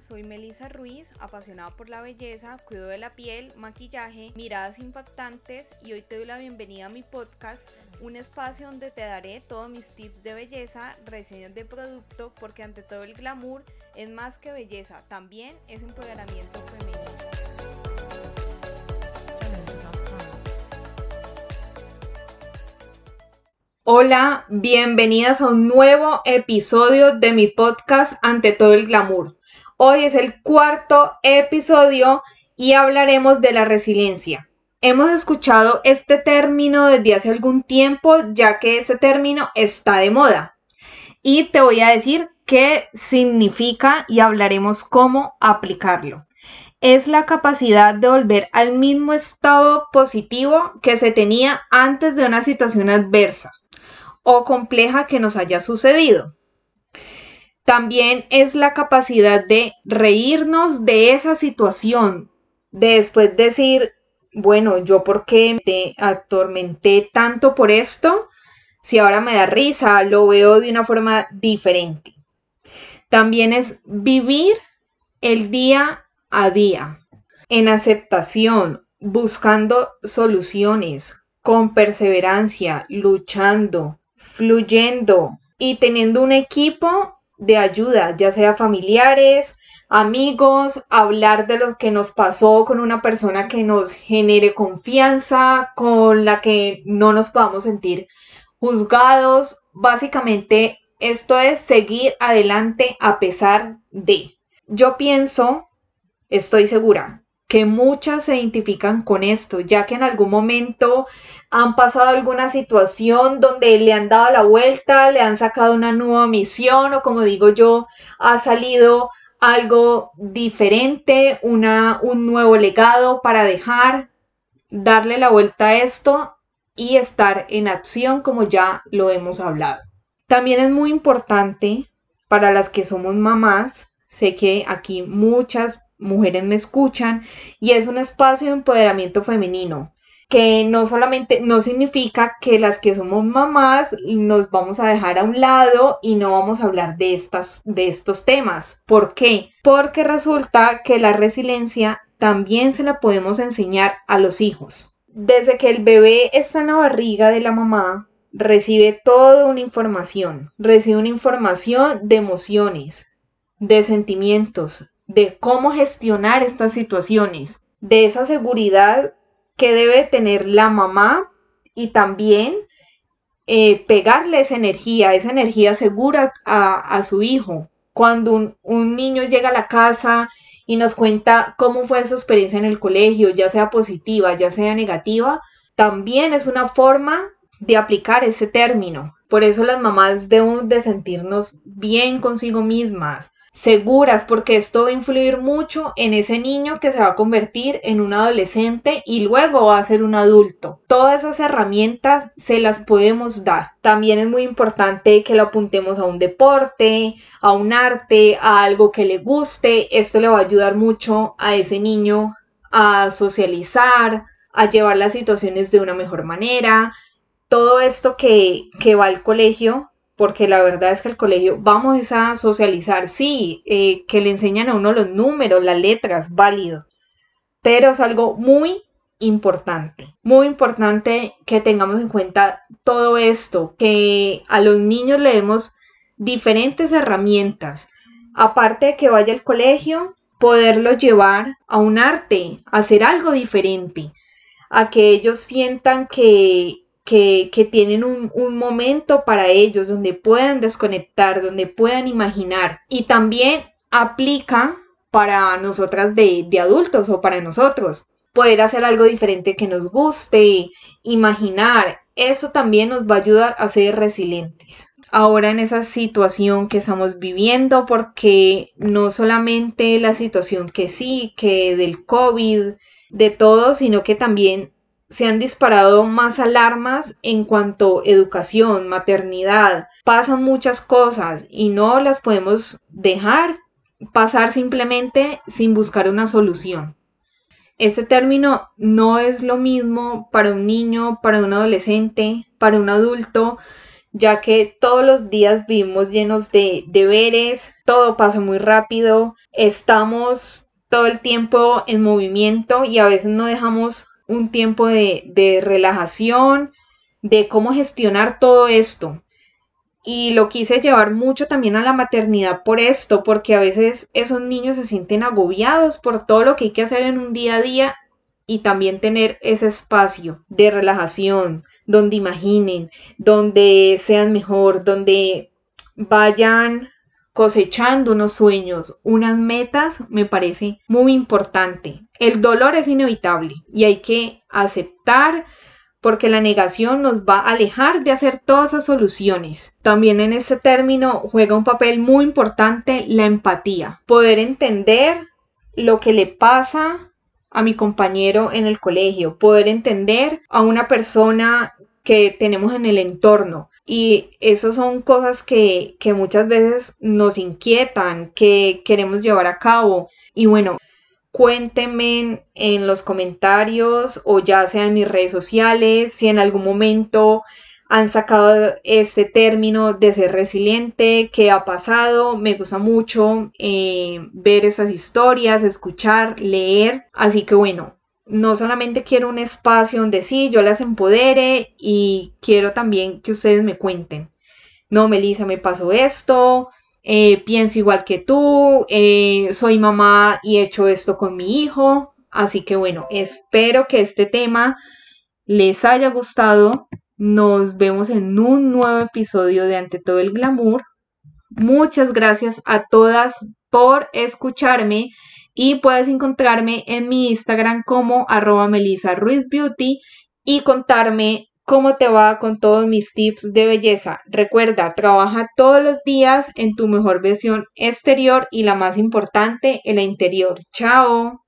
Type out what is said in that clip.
soy Melissa Ruiz, apasionada por la belleza, cuido de la piel, maquillaje, miradas impactantes y hoy te doy la bienvenida a mi podcast, un espacio donde te daré todos mis tips de belleza, reseñas de producto, porque ante todo el glamour es más que belleza, también es empoderamiento femenino. Hola, bienvenidas a un nuevo episodio de mi podcast Ante todo el glamour. Hoy es el cuarto episodio y hablaremos de la resiliencia. Hemos escuchado este término desde hace algún tiempo ya que ese término está de moda. Y te voy a decir qué significa y hablaremos cómo aplicarlo. Es la capacidad de volver al mismo estado positivo que se tenía antes de una situación adversa o compleja que nos haya sucedido. También es la capacidad de reírnos de esa situación, de después decir, bueno, yo por qué te atormenté tanto por esto, si ahora me da risa, lo veo de una forma diferente. También es vivir el día a día en aceptación, buscando soluciones, con perseverancia, luchando, fluyendo y teniendo un equipo de ayuda, ya sea familiares, amigos, hablar de lo que nos pasó con una persona que nos genere confianza, con la que no nos podamos sentir juzgados. Básicamente, esto es seguir adelante a pesar de. Yo pienso, estoy segura, que muchas se identifican con esto, ya que en algún momento han pasado alguna situación donde le han dado la vuelta, le han sacado una nueva misión o como digo yo, ha salido algo diferente, una, un nuevo legado para dejar, darle la vuelta a esto y estar en acción como ya lo hemos hablado. También es muy importante para las que somos mamás, sé que aquí muchas mujeres me escuchan y es un espacio de empoderamiento femenino que no solamente no significa que las que somos mamás nos vamos a dejar a un lado y no vamos a hablar de estas de estos temas. ¿Por qué? Porque resulta que la resiliencia también se la podemos enseñar a los hijos. Desde que el bebé está en la barriga de la mamá, recibe toda una información, recibe una información de emociones, de sentimientos, de cómo gestionar estas situaciones, de esa seguridad que debe tener la mamá y también eh, pegarle esa energía, esa energía segura a, su hijo. Cuando un, un niño llega a la casa y nos cuenta cómo fue su experiencia en el colegio, ya sea positiva, ya sea negativa, también es una forma de aplicar ese término. Por eso las mamás deben de sentirnos bien consigo mismas, seguras, porque esto va a influir mucho en ese niño que se va a convertir en un adolescente y luego va a ser un adulto. Todas esas herramientas se las podemos dar. También es muy importante que lo apuntemos a un deporte, a un arte, a algo que le guste. Esto le va a ayudar mucho a ese niño a socializar, a llevar las situaciones de una mejor manera. Todo esto que, que va al colegio porque la verdad es que el colegio vamos a socializar, sí, eh, que le enseñan a uno los números, las letras, válido, pero es algo muy importante, muy importante que tengamos en cuenta todo esto, que a los niños le demos diferentes herramientas, aparte de que vaya al colegio, poderlo llevar a un arte, a hacer algo diferente, a que ellos sientan que que, tienen un, momento para ellos donde puedan desconectar, donde puedan imaginar. Y también aplica para nosotras de, de adultos o para nosotros. Poder hacer algo diferente que nos guste, imaginar, eso también nos va a ayudar a ser resilientes ahora en esa situación que estamos viviendo, porque no solamente la situación que sí, que del COVID, de todo, sino que también se han disparado más alarmas en cuanto a educación, maternidad. Pasan muchas cosas y no las podemos dejar pasar simplemente sin buscar una solución. Este término no es lo mismo para un niño, para un adolescente, para un adulto, ya que todos los días vivimos llenos de deberes, todo pasa muy rápido, estamos todo el tiempo en movimiento y a veces no dejamos un tiempo de, de relajación, de cómo gestionar todo esto. Y lo quise llevar mucho también a la maternidad por esto, porque a veces esos niños se sienten agobiados por todo lo que hay que hacer en un día a día y también tener ese espacio de relajación, donde imaginen, donde sean mejor, donde vayan cosechando unos sueños, unas metas, me parece muy importante. El dolor es inevitable y hay que aceptar porque la negación nos va a alejar de hacer todas esas soluciones. También en ese término juega un papel muy importante la empatía, poder entender lo que le pasa a mi compañero en el colegio, poder entender a una persona que tenemos en el entorno. Y eso son cosas que, que muchas veces nos inquietan, que queremos llevar a cabo. Y bueno, cuéntenme en los comentarios o ya sea en mis redes sociales si en algún momento han sacado este término de ser resiliente, qué ha pasado. Me gusta mucho eh, ver esas historias, escuchar, leer. Así que bueno, no solamente quiero un espacio donde sí, yo las empodere y quiero también que ustedes me cuenten. No, Melissa, me pasó esto, eh, pienso igual que tú, eh, soy mamá y he hecho esto con mi hijo. Así que bueno, espero que este tema les haya gustado. Nos vemos en un nuevo episodio de Ante todo el glamour. Muchas gracias a todas por escucharme y puedes encontrarme en mi Instagram como arroba Melissa Ruiz Beauty y contarme cómo te va con todos mis tips de belleza. Recuerda, trabaja todos los días en tu mejor versión exterior y la más importante, en la interior. Chao.